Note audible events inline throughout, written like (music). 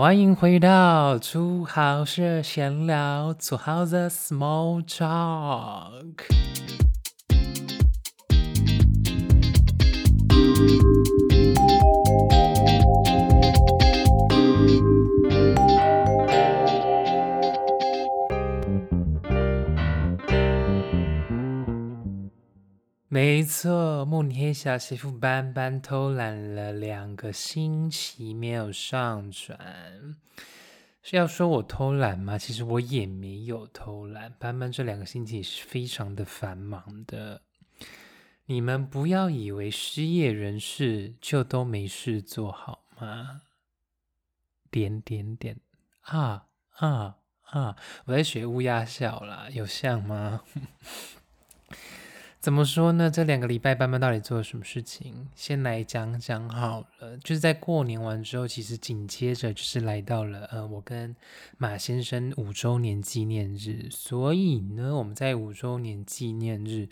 欢迎回到初好社闲聊，做好 the small talk。没错，慕尼黑小媳妇班班偷懒了两个星期没有上传，是要说我偷懒吗？其实我也没有偷懒，班班这两个星期是非常的繁忙的。你们不要以为失业人士就都没事做好吗？点点点啊啊啊！我在学乌鸦笑啦，有像吗？怎么说呢？这两个礼拜班班到底做了什么事情？先来讲讲好了。就是在过年完之后，其实紧接着就是来到了呃，我跟马先生五周年纪念日。所以呢，我们在五周年纪念日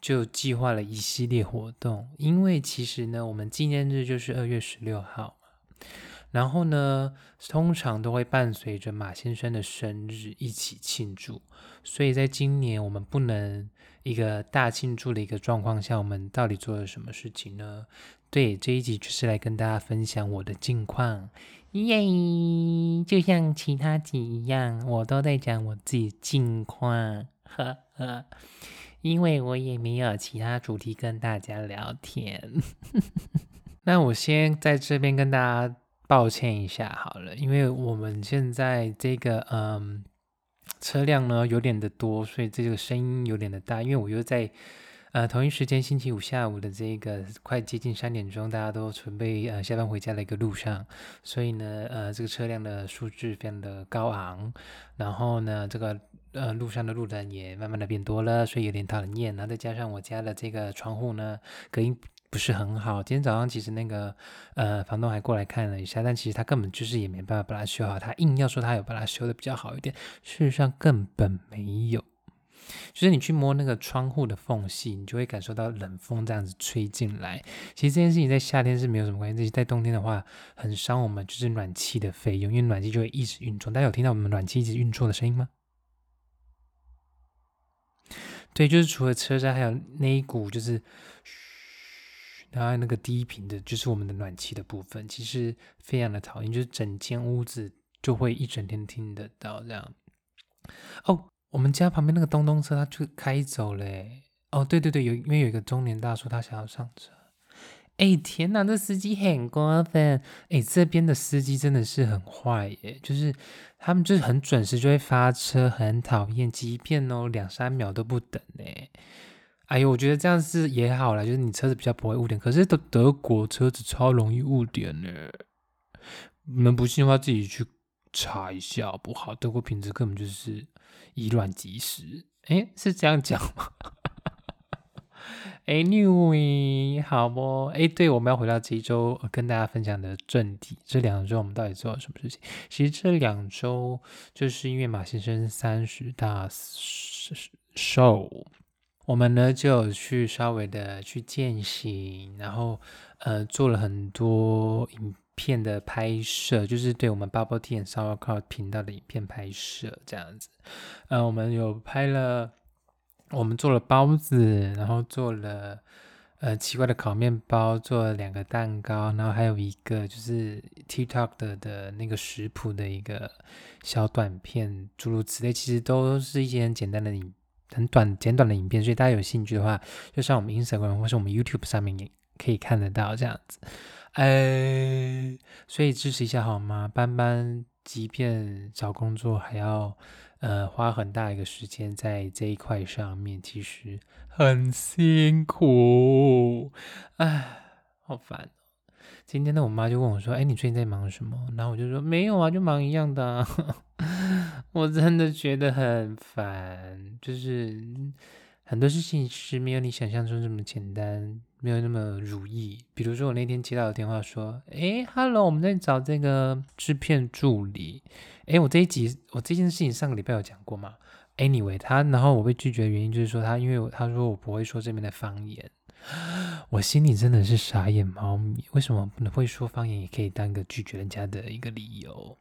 就计划了一系列活动。因为其实呢，我们纪念日就是二月十六号嘛。然后呢，通常都会伴随着马先生的生日一起庆祝。所以在今年我们不能。一个大庆祝的一个状况下，我们到底做了什么事情呢？对，这一集就是来跟大家分享我的近况，耶！就像其他集一样，我都在讲我自己近况，呵呵。因为我也没有其他主题跟大家聊天。(laughs) 那我先在这边跟大家抱歉一下好了，因为我们现在这个嗯。车辆呢有点的多，所以这个声音有点的大。因为我又在呃同一时间星期五下午的这个快接近三点钟，大家都准备呃下班回家的一个路上，所以呢呃这个车辆的数字非常的高昂，然后呢这个呃路上的路人也慢慢的变多了，所以有点讨人厌。然后再加上我家的这个窗户呢隔音。不是很好。今天早上其实那个呃房东还过来看了一下，但其实他根本就是也没办法把它修好。他硬要说他有把它修的比较好一点，事实上根本没有。就是你去摸那个窗户的缝隙，你就会感受到冷风这样子吹进来。其实这件事情在夏天是没有什么关系，但是在冬天的话很伤我们，就是暖气的费用，因为暖气就会一直运作。大家有听到我们暖气一直运作的声音吗？对，就是除了车站，还有那一股就是。然后那个低频的，就是我们的暖气的部分，其实非常的讨厌，就是整间屋子就会一整天听得到这样。哦，我们家旁边那个东东车，它就开走嘞。哦，对对对，有因为有一个中年大叔，他想要上车。哎，天哪，这司机很过分。哎，这边的司机真的是很坏耶，就是他们就是很准时就会发车，很讨厌，即便哦两三秒都不等嘞。哎呦，我觉得这样是也好了，就是你车子比较不会误点。可是德德国车子超容易误点呢，你们不信的话自己去查一下好不好？德国品质根本就是以卵击石。哎，是这样讲吗？哎，New，好不？哎，对，我们要回到这一周跟大家分享的正题。这两周我们到底做了什么事情？其实这两周就是因为马先生三十大寿。我们呢就有去稍微的去践行，然后呃做了很多影片的拍摄，就是对我们 Bubble Tea and Sauerkraut 频道的影片拍摄这样子。呃，我们有拍了，我们做了包子，然后做了呃奇怪的烤面包，做了两个蛋糕，然后还有一个就是 TikTok 的的那个食谱的一个小短片，诸如此类，其实都是一些很简单的影。很短简短的影片，所以大家有兴趣的话，就上我们 Instagram 或是我们 YouTube 上面也可以看得到这样子。呃，所以支持一下好吗？班班即便找工作还要呃花很大一个时间在这一块上面，其实很辛苦。唉，好烦。今天呢，我妈就问我说：“哎，你最近在忙什么？”然后我就说：“没有啊，就忙一样的。” (laughs) (laughs) 我真的觉得很烦，就是很多事情是没有你想象中这么简单，没有那么如意。比如说，我那天接到的电话说：“哎，Hello，我们在找这个制片助理。”哎，我这一集我这件事情上个礼拜有讲过吗？Anyway，他然后我被拒绝的原因就是说他因为他说我不会说这边的方言。我心里真的是傻眼猫咪，为什么不能会说方言也可以当个拒绝人家的一个理由？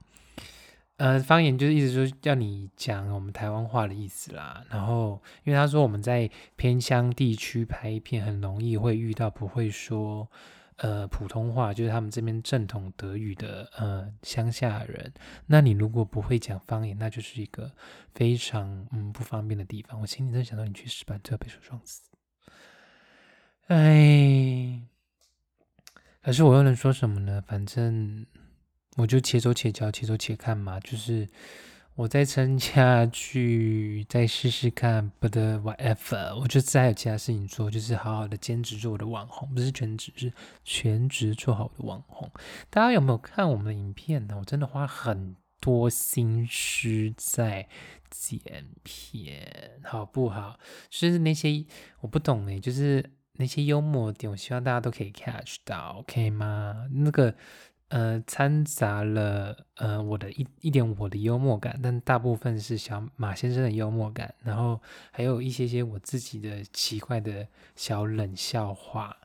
呃，方言就是意思说叫你讲我们台湾话的意思啦。然后，因为他说我们在偏乡地区拍一片，很容易会遇到不会说呃普通话，就是他们这边正统德语的呃乡下人。那你如果不会讲方言，那就是一个非常嗯不方便的地方。我心里在想到你去石板就要被车撞死。哎，可是我又能说什么呢？反正。我就且走且教，且走且看嘛。就是我再撑下去，再试试看。But whatever，我就再有其他事情做，就是好好的兼职做我的网红，不是全职，是全职做好我的网红。大家有没有看我们的影片呢？我真的花很多心思在剪片，好不好？就是那些我不懂哎，就是那些幽默点，我希望大家都可以 catch 到，OK 吗？那个。呃，掺杂了呃我的一一点我的幽默感，但大部分是小马先生的幽默感，然后还有一些些我自己的奇怪的小冷笑话，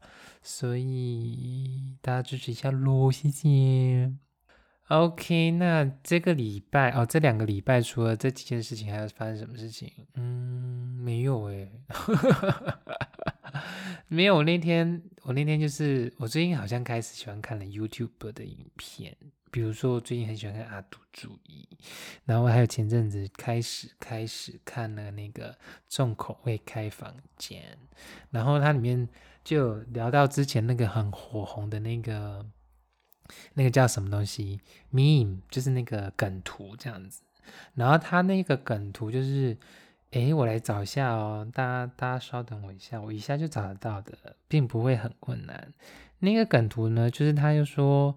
所以大家支持一下喽，谢谢。OK，那这个礼拜哦，这两个礼拜除了这几件事情，还有发生什么事情？嗯，没有诶。(laughs) 没有，我那天我那天就是我最近好像开始喜欢看了 YouTube 的影片，比如说我最近很喜欢看阿杜主义，然后还有前阵子开始开始看了那个重口味开房间，然后它里面就聊到之前那个很火红的那个那个叫什么东西 Meme，就是那个梗图这样子，然后他那个梗图就是。哎，我来找一下哦，大家大家稍等我一下，我一下就找得到的，并不会很困难。那个梗图呢，就是他又说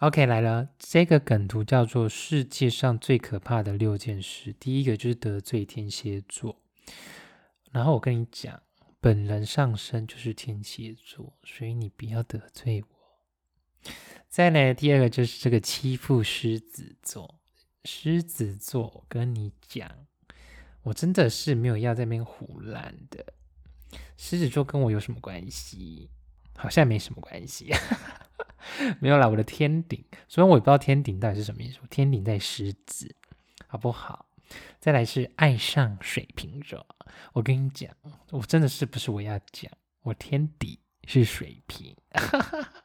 ，OK 来了，这个梗图叫做世界上最可怕的六件事，第一个就是得罪天蝎座。然后我跟你讲，本人上升就是天蝎座，所以你不要得罪我。再来第二个就是这个欺负狮子座，狮子座我跟你讲。我真的是没有要在那边胡乱的。狮子座跟我有什么关系？好像没什么关系。(laughs) 没有啦，我的天顶。虽然我也不知道天顶到底是什么意思。天顶在狮子，好不好？再来是爱上水瓶座。我跟你讲，我真的是不是我要讲，我天底是水瓶。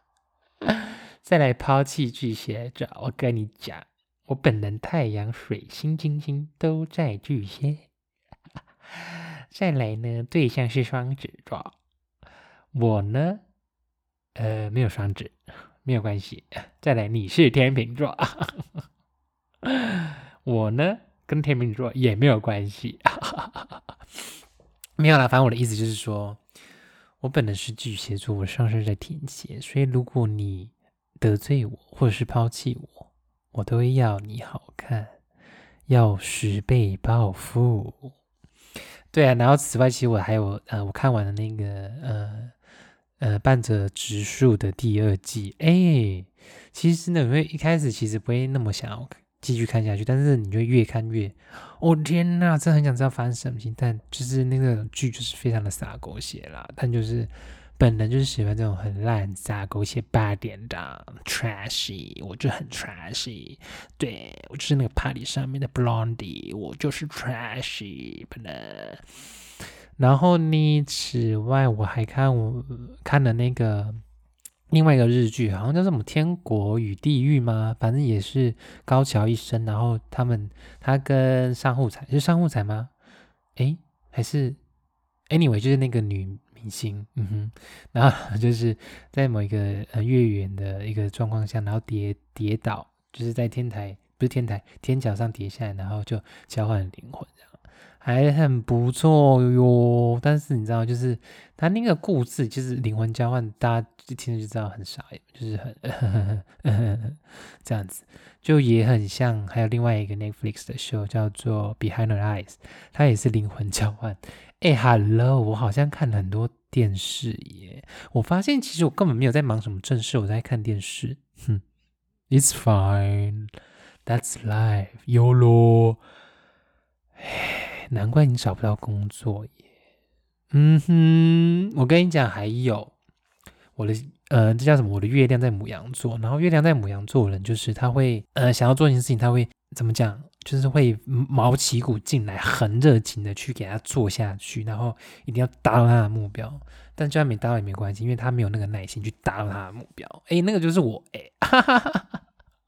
(laughs) 再来抛弃巨蟹座。我跟你讲。我本人太阳、水星、金星都在巨蟹。再来呢，对象是双子座。我呢，呃，没有双子，没有关系。再来，你是天秤座。我呢，跟天秤座也没有关系。(laughs) 没有啦，反正我的意思就是说，我本来是巨蟹座，我上升在天蝎，所以如果你得罪我，或者是抛弃我。我都会要你好看，要十倍报复。对啊，然后此外，其实我还有呃，我看完了那个呃呃伴着植树的第二季，哎，其实呢，因为一开始其实不会那么想要继续看下去，但是你就越看越，哦天呐，真的很想知道发生什么情，但就是那个剧就是非常的洒狗血啦，但就是。本人就是喜欢这种很烂、杂、狗血、八点档、trashy，我就很 trashy。对我就是那个 party 上面的 blondie，我就是 trashy 本人。然后呢，此外我还看我看了那个另外一个日剧，好像叫什么《天国与地狱》吗？反正也是高桥一生，然后他们他跟上户彩是上户彩吗？诶，还是 anyway 就是那个女。明星，嗯哼，然后 (laughs) 就是在某一个呃月圆的一个状况下，然后跌跌倒，就是在天台不是天台天桥上跌下来，然后就交换灵魂，这样还很不错哟。但是你知道，就是他那个故事，就是灵魂交换，大家一听就知道很傻，就是很 (laughs) 这样子，就也很像。还有另外一个 Netflix 的 show 叫做 Behind the Eyes，它也是灵魂交换。哎，Hello，我好像看了很多电视耶。我发现其实我根本没有在忙什么正事，我在看电视。哼，It's fine, that's life, YOLO。难怪你找不到工作耶。嗯哼，我跟你讲，还有我的呃，这叫什么？我的月亮在母羊座，然后月亮在母羊座的人，就是他会呃想要做一件事情，他会怎么讲？就是会毛起股劲来，很热情的去给他做下去，然后一定要达到他的目标。但就算没达到也没关系，因为他没有那个耐心去达到他的目标。哎，那个就是我哎，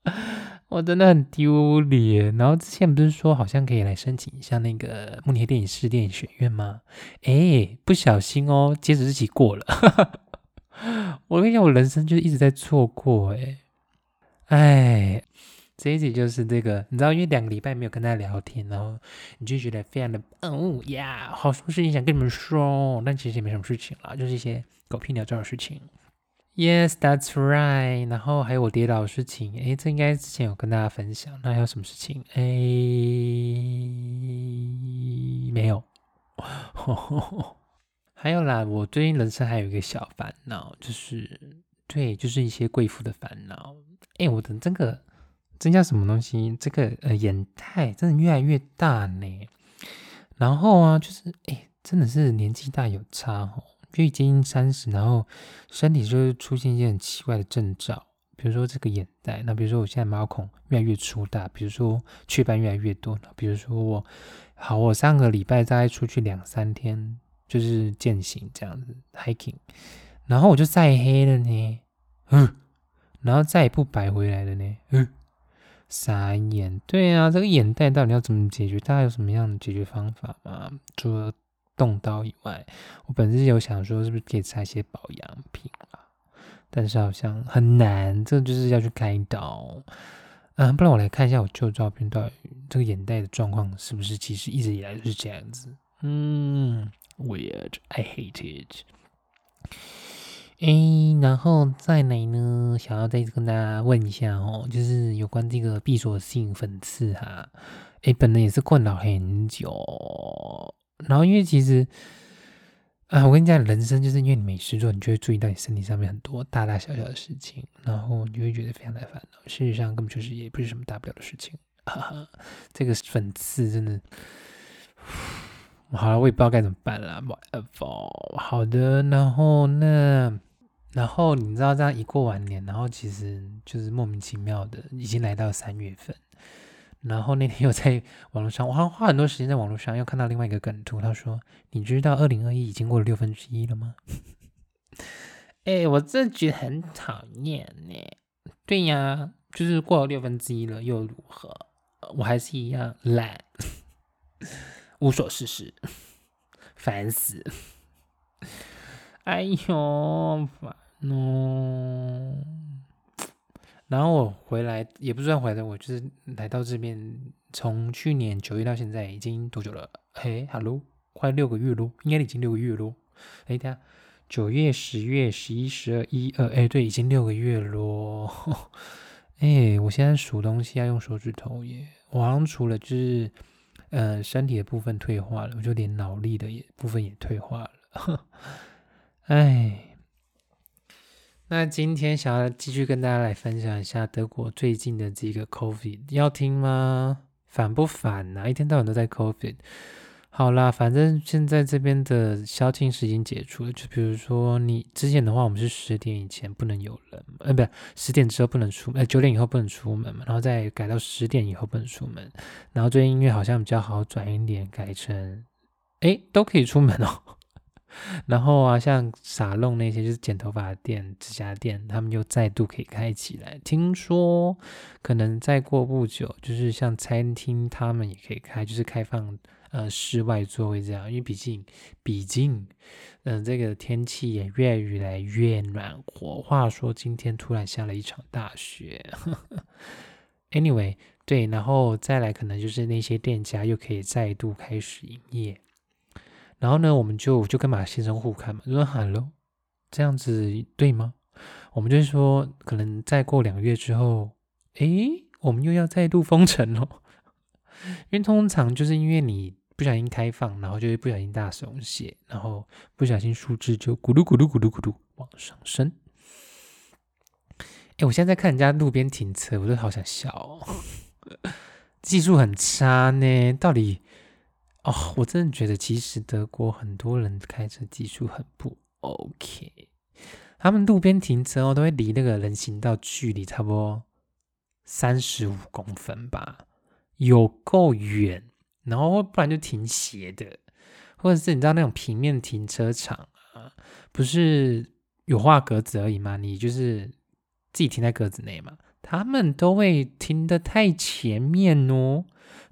(laughs) 我真的很丢脸。然后之前不是说好像可以来申请一下那个慕尼黑电影视电影学院吗？哎，不小心哦，截止日期过了。(laughs) 我跟你讲，我人生就一直在错过哎，哎。这一集就是这个，你知道，因为两个礼拜没有跟他聊天，然后你就觉得非常的哦呀，好什么事情想跟你们说，但其实也没什么事情啦，就是一些狗屁鸟照的事情。Yes, that's right。然后还有我跌倒的事情，诶，这应该之前有跟大家分享。那还有什么事情？诶，没有。(laughs) 还有啦，我最近人生还有一个小烦恼，就是对，就是一些贵妇的烦恼。诶，我的这个。增加什么东西？这个呃眼袋真的越来越大呢。然后啊，就是哎，真的是年纪大有差哦。就已经三十，然后身体就出现一些很奇怪的征兆，比如说这个眼袋。那比如说我现在毛孔越来越粗大，比如说雀斑越来越多。比如说我好，我上个礼拜大概出去两三天，就是践行这样子 hiking，然后我就晒黑了呢，嗯，然后再也不白回来了呢，嗯。傻眼，对啊，这个眼袋到底要怎么解决？大家有什么样的解决方法吗？除了动刀以外，我本身有想说，是不是可以擦一些保养品啊？但是好像很难，这就是要去开刀。嗯，不然我来看一下我旧照片，到底这个眼袋的状况是不是其实一直以来都是这样子？嗯，weird，I hate it。哎，然后再来呢？想要再跟大家问一下哦，就是有关这个闭锁性粉刺哈。哎，本人也是困扰很久。然后因为其实啊，我跟你讲，人生就是因为你没事做，你就会注意到你身体上面很多大大小小的事情，然后你就会觉得非常的烦恼。事实上根本就是也不是什么大不了的事情。哈哈，这个粉刺真的，好了，我也不知道该怎么办了。好的，然后那。然后你知道这样一过完年，然后其实就是莫名其妙的已经来到三月份。然后那天又在网络上，我好像花很多时间在网络上，又看到另外一个梗图，他说：“你知道二零二一已经过了六分之一了吗？”哎，我真的觉得很讨厌呢。对呀，就是过了六分之一了，又如何？我还是一样懒，(laughs) 无所事事，烦死。(laughs) 哎呦，烦！哦，然后我回来也不算回来，我就是来到这边，从去年九月到现在已经多久了？嘿，Hello，快六个月喽，应该已经六个月喽。哎，等下，九月、十月、十一、十二、一二，哎，对，已经六个月喽。(laughs) 哎，我现在数东西要用手指头耶。我好像除了就是呃身体的部分退化了，我就连脑力的也部分也退化了。(laughs) 哎。那今天想要继续跟大家来分享一下德国最近的这个 COVID，要听吗？烦不烦呐？一天到晚都在 COVID。好啦，反正现在这边的宵禁是已经解除了。就比如说你之前的话，我们是十点以前不能有人，呃，不，十点之后不能出，呃，九点以后不能出门嘛，然后再改到十点以后不能出门。然后最近因为好像比较好转一点，改成，哎，都可以出门哦。然后啊，像沙龙那些就是剪头发店、指甲店，他们又再度可以开起来。听说可能再过不久，就是像餐厅，他们也可以开，就是开放呃室外座位这样。因为毕竟，毕竟，嗯，这个天气也越越来越暖和。话说今天突然下了一场大雪。Anyway，对，然后再来可能就是那些店家又可以再度开始营业。然后呢，我们就就跟马先生互看嘛，就说 “hello”，这样子对吗？我们就是说，可能再过两个月之后，诶，我们又要再度封城了。(laughs) 因为通常就是因为你不小心开放，然后就会不小心大松懈，然后不小心数字就咕噜咕噜咕噜咕噜往上升。哎，我现在在看人家路边停车，我都好想笑，(laughs) 技术很差呢，到底。哦，我真的觉得其实德国很多人开车技术很不 OK，他们路边停车哦都会离那个人行道距离差不多三十五公分吧，有够远，然后不然就停斜的，或者是你知道那种平面停车场啊，不是有画格子而已吗？你就是自己停在格子内嘛，他们都会停的太前面哦。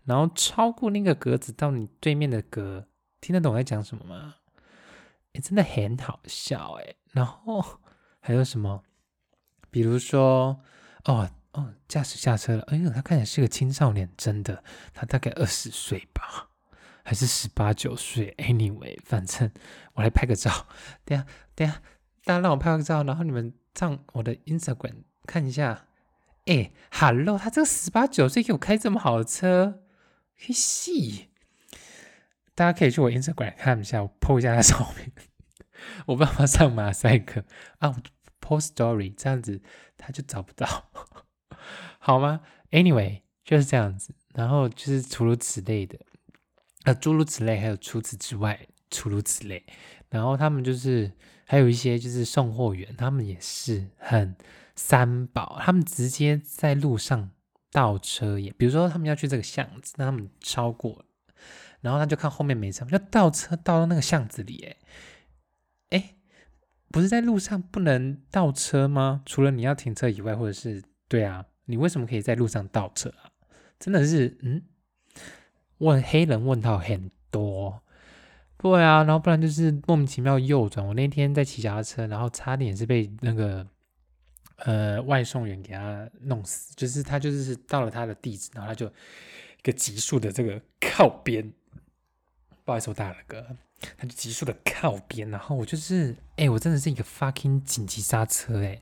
然后超过那个格子到你对面的格，听得懂我在讲什么吗？哎，真的很好笑哎。然后还有什么？比如说，哦哦，驾驶下车了。哎呦，他看起来是个青少年，真的，他大概二十岁吧，还是十八九岁？Anyway，反正我来拍个照。等下等下，大家让我拍个照，然后你们上我的 Instagram 看一下。哎，Hello，他这个十八九岁给我开这么好的车。嘿，细，大家可以去我 Instagram 看一下，我 po 一下他照片。我办法上马赛克啊，我 po story 这样子他就找不到，好吗？Anyway 就是这样子，然后就是除如此类的，呃，诸如此类，还有除此之外，诸如此类。然后他们就是还有一些就是送货员，他们也是很三宝，他们直接在路上。倒车也，比如说他们要去这个巷子，那他们超过，然后他就看后面没车，就倒车倒到那个巷子里。哎，哎，不是在路上不能倒车吗？除了你要停车以外，或者是对啊，你为什么可以在路上倒车啊？真的是，嗯，问黑人问到很多，对啊，然后不然就是莫名其妙右转。我那天在骑脚踏车，然后差点是被那个。呃，外送员给他弄死，就是他就是到了他的地址，然后他就一个急速的这个靠边，不好意思，我打了个，他就急速的靠边，然后我就是，哎，我真的是一个 fucking 紧急刹车，哎，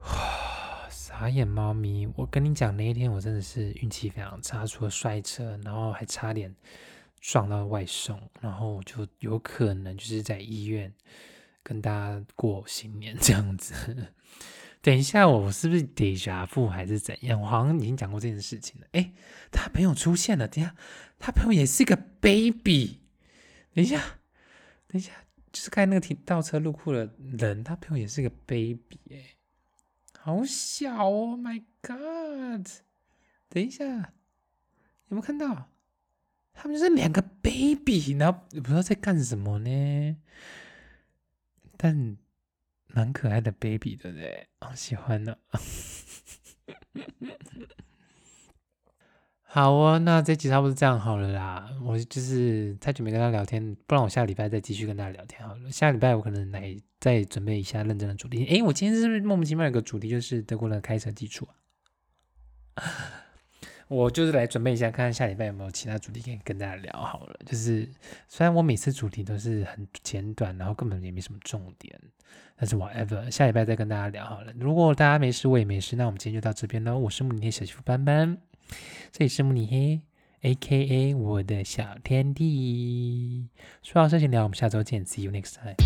哇，(sighs) 傻眼猫咪，我跟你讲，那一天我真的是运气非常差，除了摔车，然后还差点撞到外送，然后就有可能就是在医院。跟大家过新年 (laughs) 这样子，等一下我是不是得下父还是怎样？我好像已经讲过这件事情了。哎，他朋友出现了，等下他朋友也是一个 baby。等一下，等一下，就是开那个停倒车入库的人，他朋友也是个 baby，哎，好小哦，My God！等一下，有没有看到？他们就是两个 baby，然后不知道在干什么呢？但蛮可爱的 baby 的嘞？好喜欢呢。(laughs) 好啊，那这集差不多这样好了啦。我就是太久没跟他聊天，不然我下礼拜再继续跟大家聊天好了。下礼拜我可能来再准备一下认真的主题。诶，我今天是不是莫名其妙有个主题就是德国人开车基础啊？我就是来准备一下，看看下礼拜有没有其他主题可以跟大家聊好了。就是虽然我每次主题都是很简短，然后根本也没什么重点，但是 whatever，下礼拜再跟大家聊好了。如果大家没事，我也没事，那我们今天就到这边喽。我是慕尼黑小媳妇斑斑，这里是慕尼黑，A K A 我的小天地。说好事情聊，我们下周见，See you next time。